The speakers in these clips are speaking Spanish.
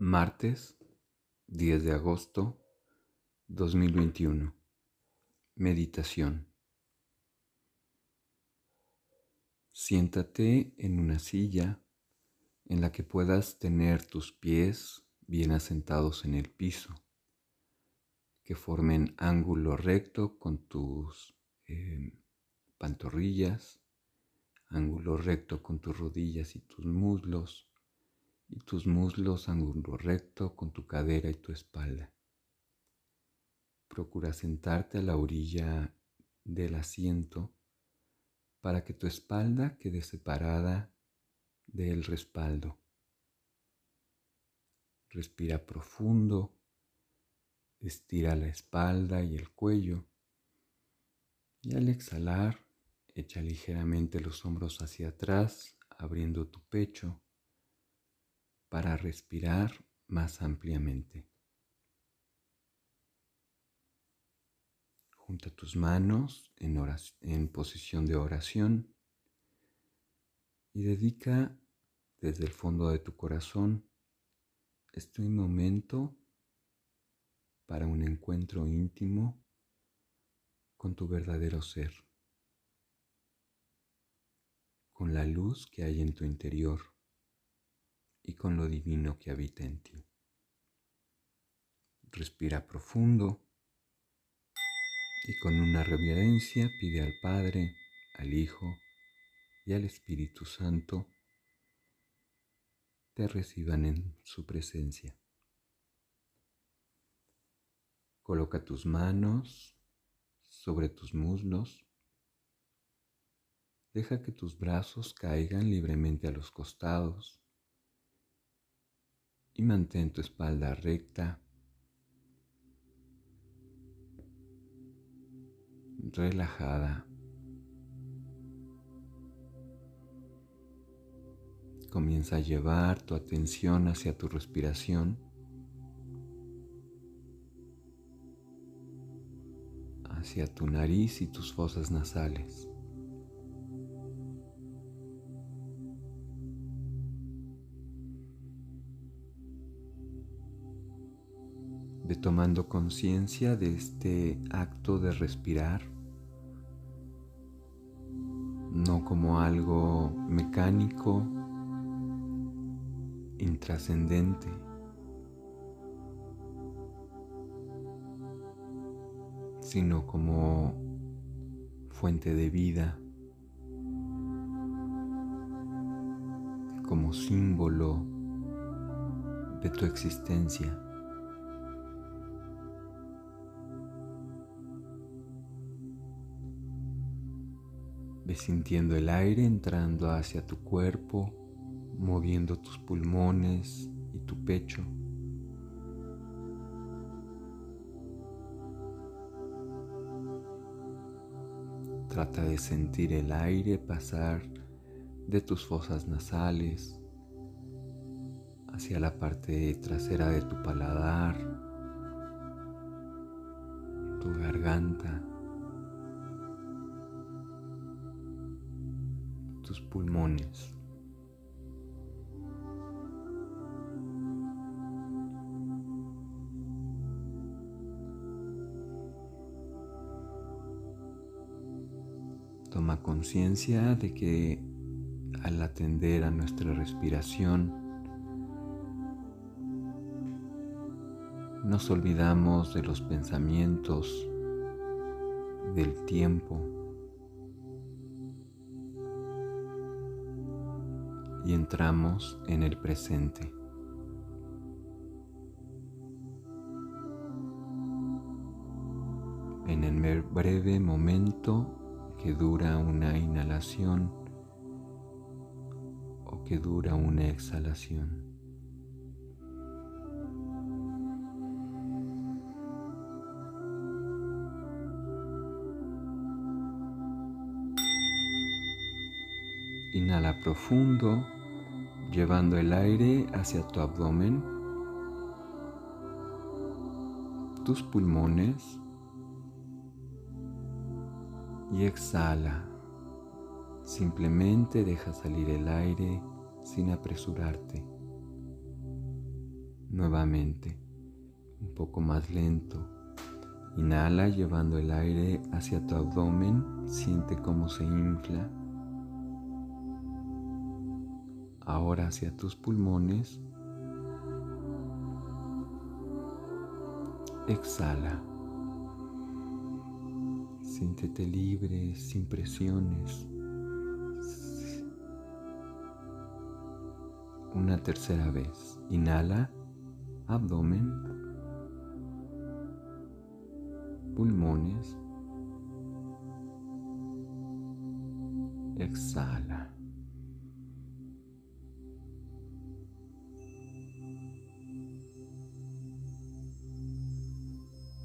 Martes 10 de agosto 2021. Meditación. Siéntate en una silla en la que puedas tener tus pies bien asentados en el piso, que formen ángulo recto con tus eh, pantorrillas, ángulo recto con tus rodillas y tus muslos y tus muslos ángulo recto con tu cadera y tu espalda. Procura sentarte a la orilla del asiento para que tu espalda quede separada del respaldo. Respira profundo, estira la espalda y el cuello y al exhalar echa ligeramente los hombros hacia atrás abriendo tu pecho para respirar más ampliamente. Junta tus manos en, posición de oración y dedica desde el fondo de tu corazón este momento para un encuentro íntimo con tu verdadero ser, con la luz que hay en tu interior y con lo divino que habita en ti. Respira profundo y con una reverencia pide al Padre, al Hijo y al Espíritu Santo te reciban en su presencia. Coloca tus manos sobre tus muslos. Deja que tus brazos caigan libremente a los costados y mantén tu espalda recta, relajada. Comienza a llevar tu atención hacia tu respiración, hacia tu nariz y tus fosas nasales. De tomando conciencia de este acto de respirar, no como algo mecánico, intrascendente, sino como fuente de vida, como símbolo de tu existencia. Sintiendo el aire entrando hacia tu cuerpo, moviendo tus pulmones y tu pecho. Trata de sentir el aire pasar de tus fosas nasales hacia la parte trasera de tu paladar, tu garganta. Pulmones. Toma conciencia de que al atender a nuestra respiración, nos olvidamos de los pensamientos, del tiempo, y entramos en el presente. En el breve momento que dura una inhalación o que dura una exhalación. Inhala profundo llevando el aire hacia tu abdomen, tus pulmones y exhala. Simplemente deja salir el aire sin apresurarte. nuevamente, un poco más lento. Inhala llevando el aire hacia tu abdomen, siente cómo se infla. Ahora hacia tus pulmones. Exhala. Siéntete libre, sin presiones. Una tercera vez. Inhala, abdomen, pulmones. Exhala.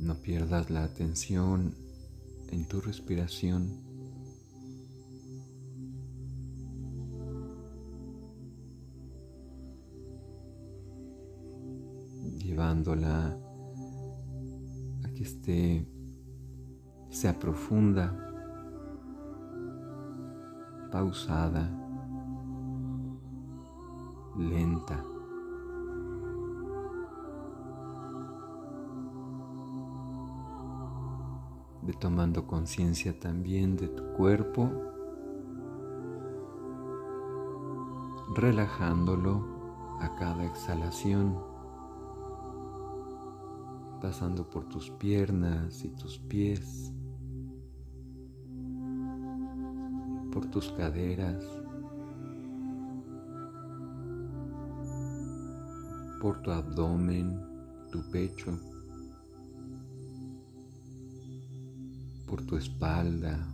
No pierdas la atención en tu respiración. llevándola a que esté, sea profunda, pausada, lenta. De tomando conciencia también de tu cuerpo, relajándolo a cada exhalación, pasando por tus piernas y tus pies, por tus caderas, por tu abdomen, tu pecho. Por tu espalda.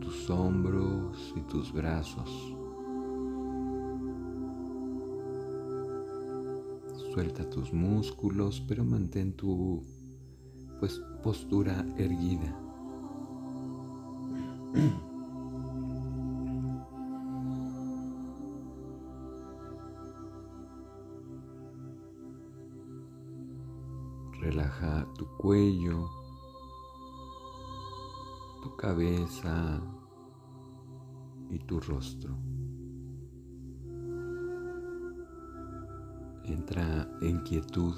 tus hombros y tus brazos. Suelta tus músculos, pero mantén tu pues, postura erguida. tu cuello, tu cabeza y tu rostro. Entra en quietud.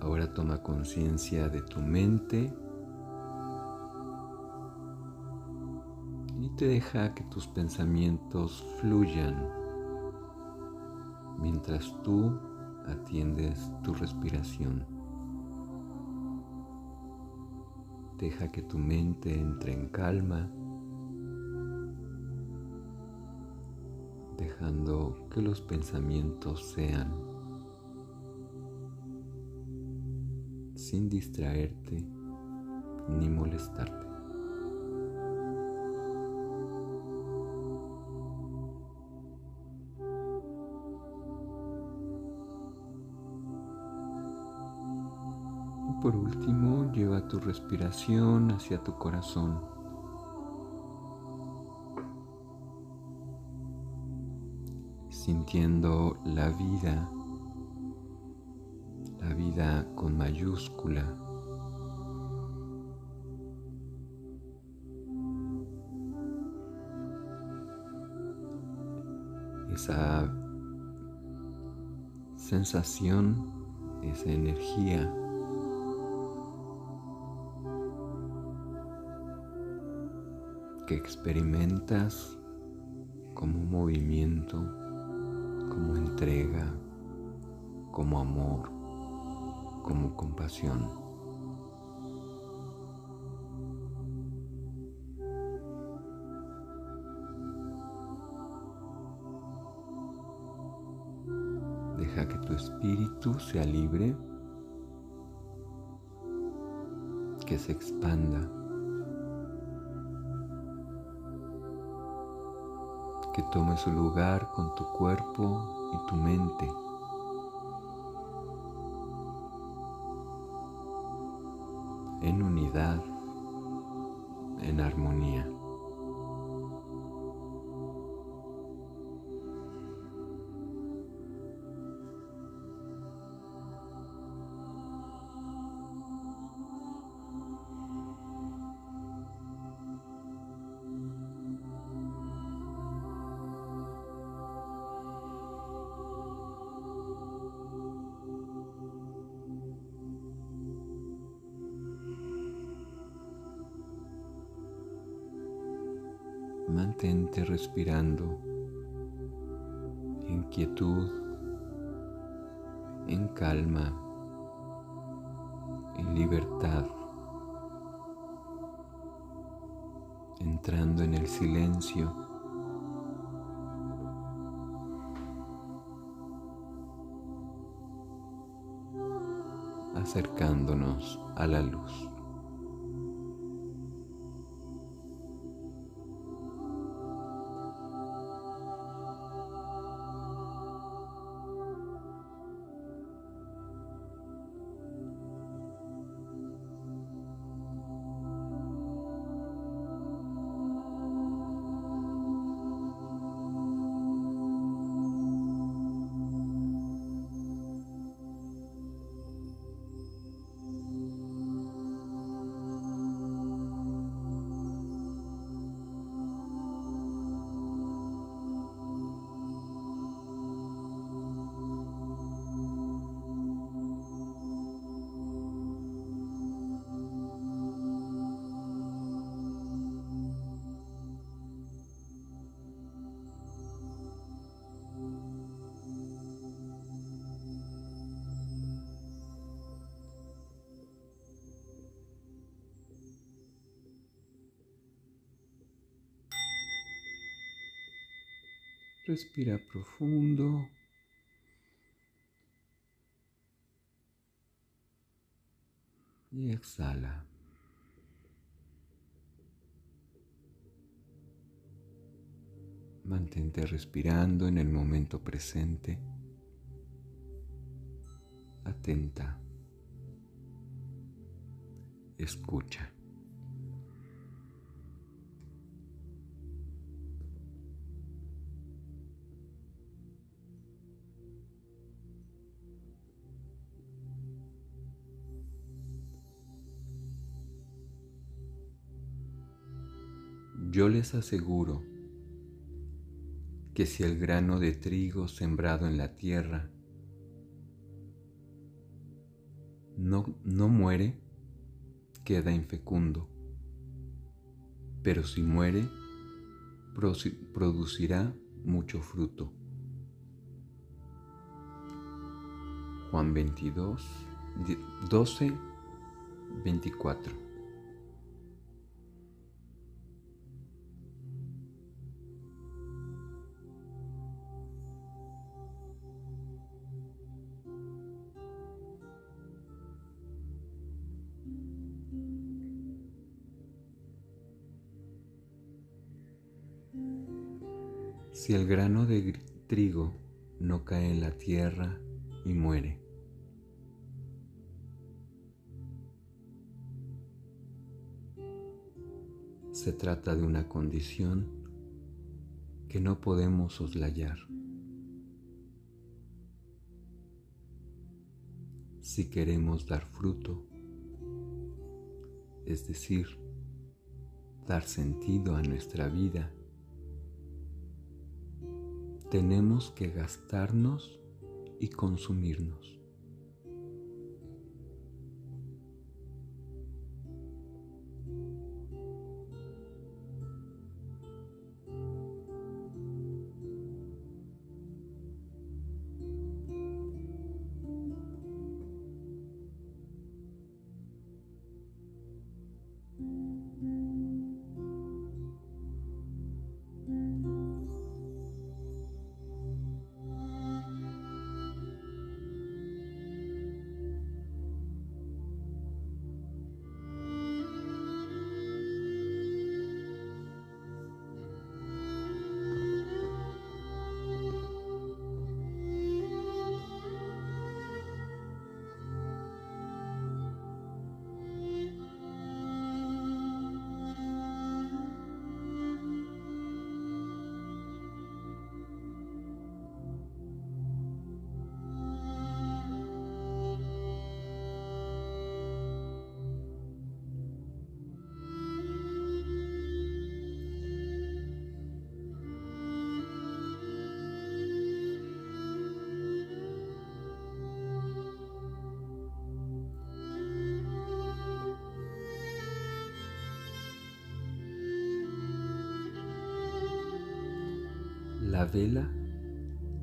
Ahora toma conciencia de tu mente y te deja que tus pensamientos fluyan mientras tú atiendes tu respiración. Deja que tu mente entre en calma, dejando que los pensamientos sean sin distraerte ni molestarte. Por último, lleva tu respiración hacia tu corazón. Sintiendo la vida, la vida con mayúscula. Esa sensación, esa energía que experimentas como movimiento, como entrega, como amor, como compasión. Deja que tu espíritu sea libre, que se expanda tome su lugar con tu cuerpo y tu mente. En unidad, en armonía. Respirando en quietud, en calma, en libertad, entrando en el silencio. acercándonos a la luz. Respira profundo. Y exhala. Mantente respirando en el momento presente. Atenta. Escucha. Yo les aseguro que si el grano de trigo sembrado en la tierra no, no muere, queda infecundo, pero si muere, producirá mucho fruto. Juan 22, 12, 24. Si el grano de trigo no cae en la tierra y muere, se trata de una condición que no podemos soslayar. Si queremos dar fruto, es decir, dar sentido a nuestra vida, tenemos que gastarnos y consumirnos. La vela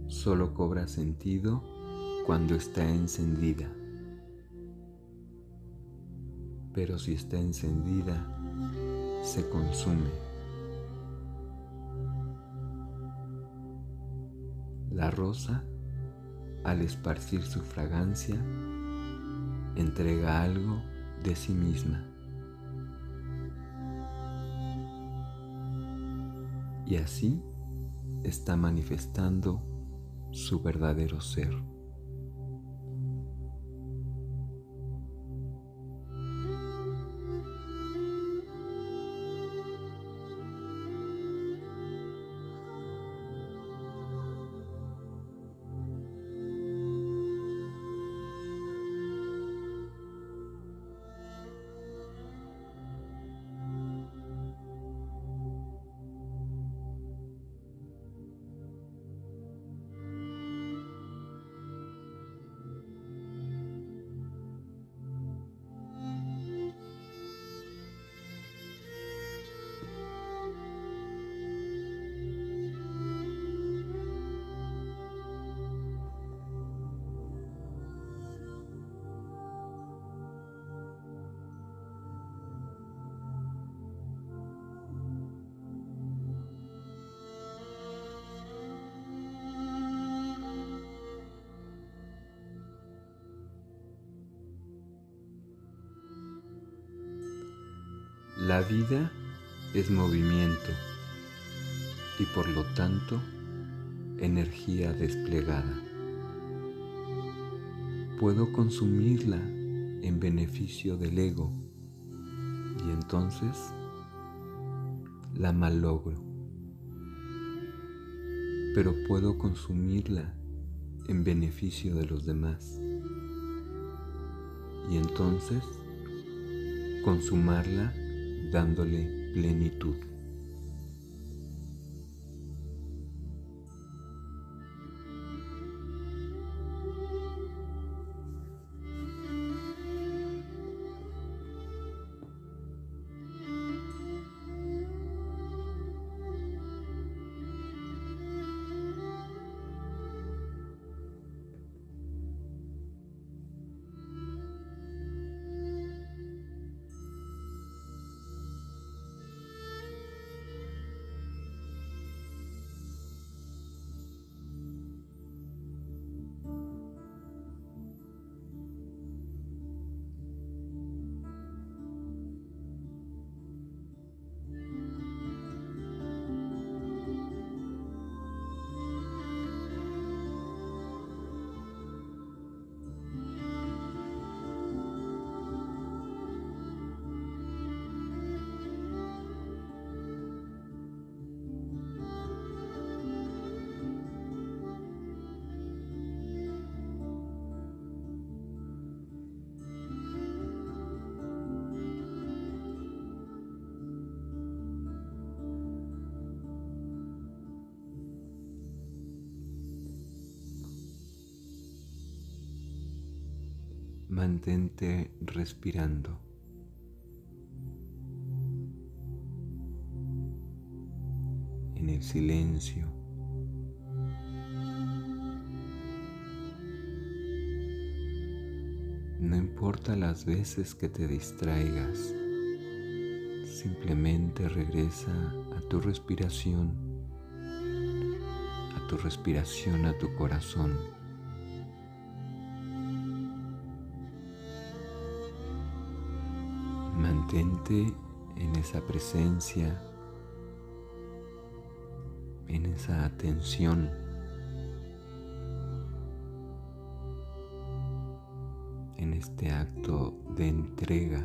solo cobra sentido cuando está encendida. Pero si está encendida, se consume. La rosa, al esparcir su fragancia, entrega algo de sí misma. Y así está manifestando su verdadero ser. La vida es movimiento y por lo tanto energía desplegada. Puedo consumirla en beneficio del ego y entonces la malogro. Pero puedo consumirla en beneficio de los demás y entonces consumarla dándole plenitud. Mantente respirando. En el silencio. No importa las veces que te distraigas, simplemente regresa a tu respiración, a tu respiración, a tu corazón. En esa presencia, en esa atención. en este acto de entrega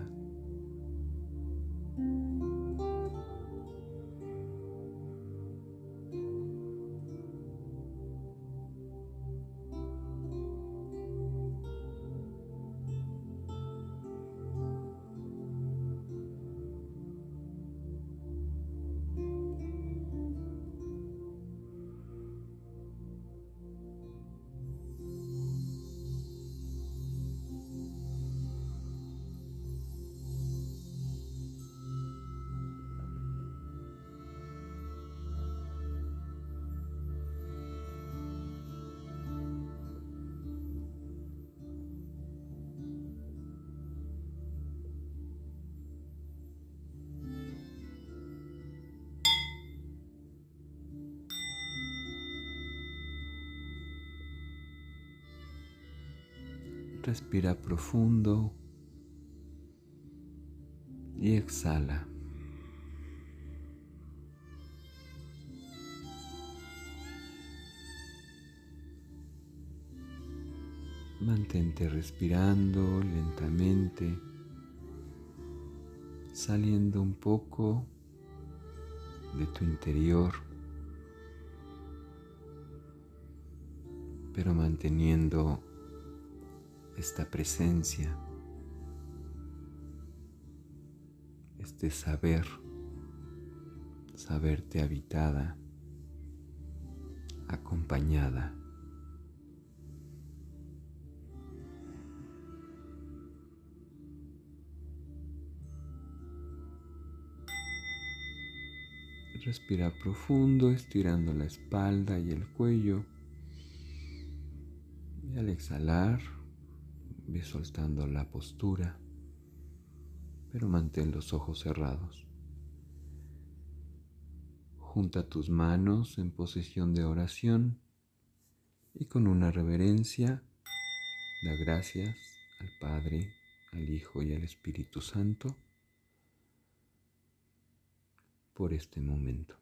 Respira profundo y exhala. Mantente respirando lentamente, saliendo un poco de tu interior, pero manteniendo esta presencia, este saber, saberte habitada, acompañada. Respira profundo, estirando la espalda y el cuello. Y al exhalar, ve soltando la postura, pero mantén los ojos cerrados. Junta tus manos en posición de oración y con una reverencia da gracias al Padre, al Hijo y al Espíritu Santo por este momento.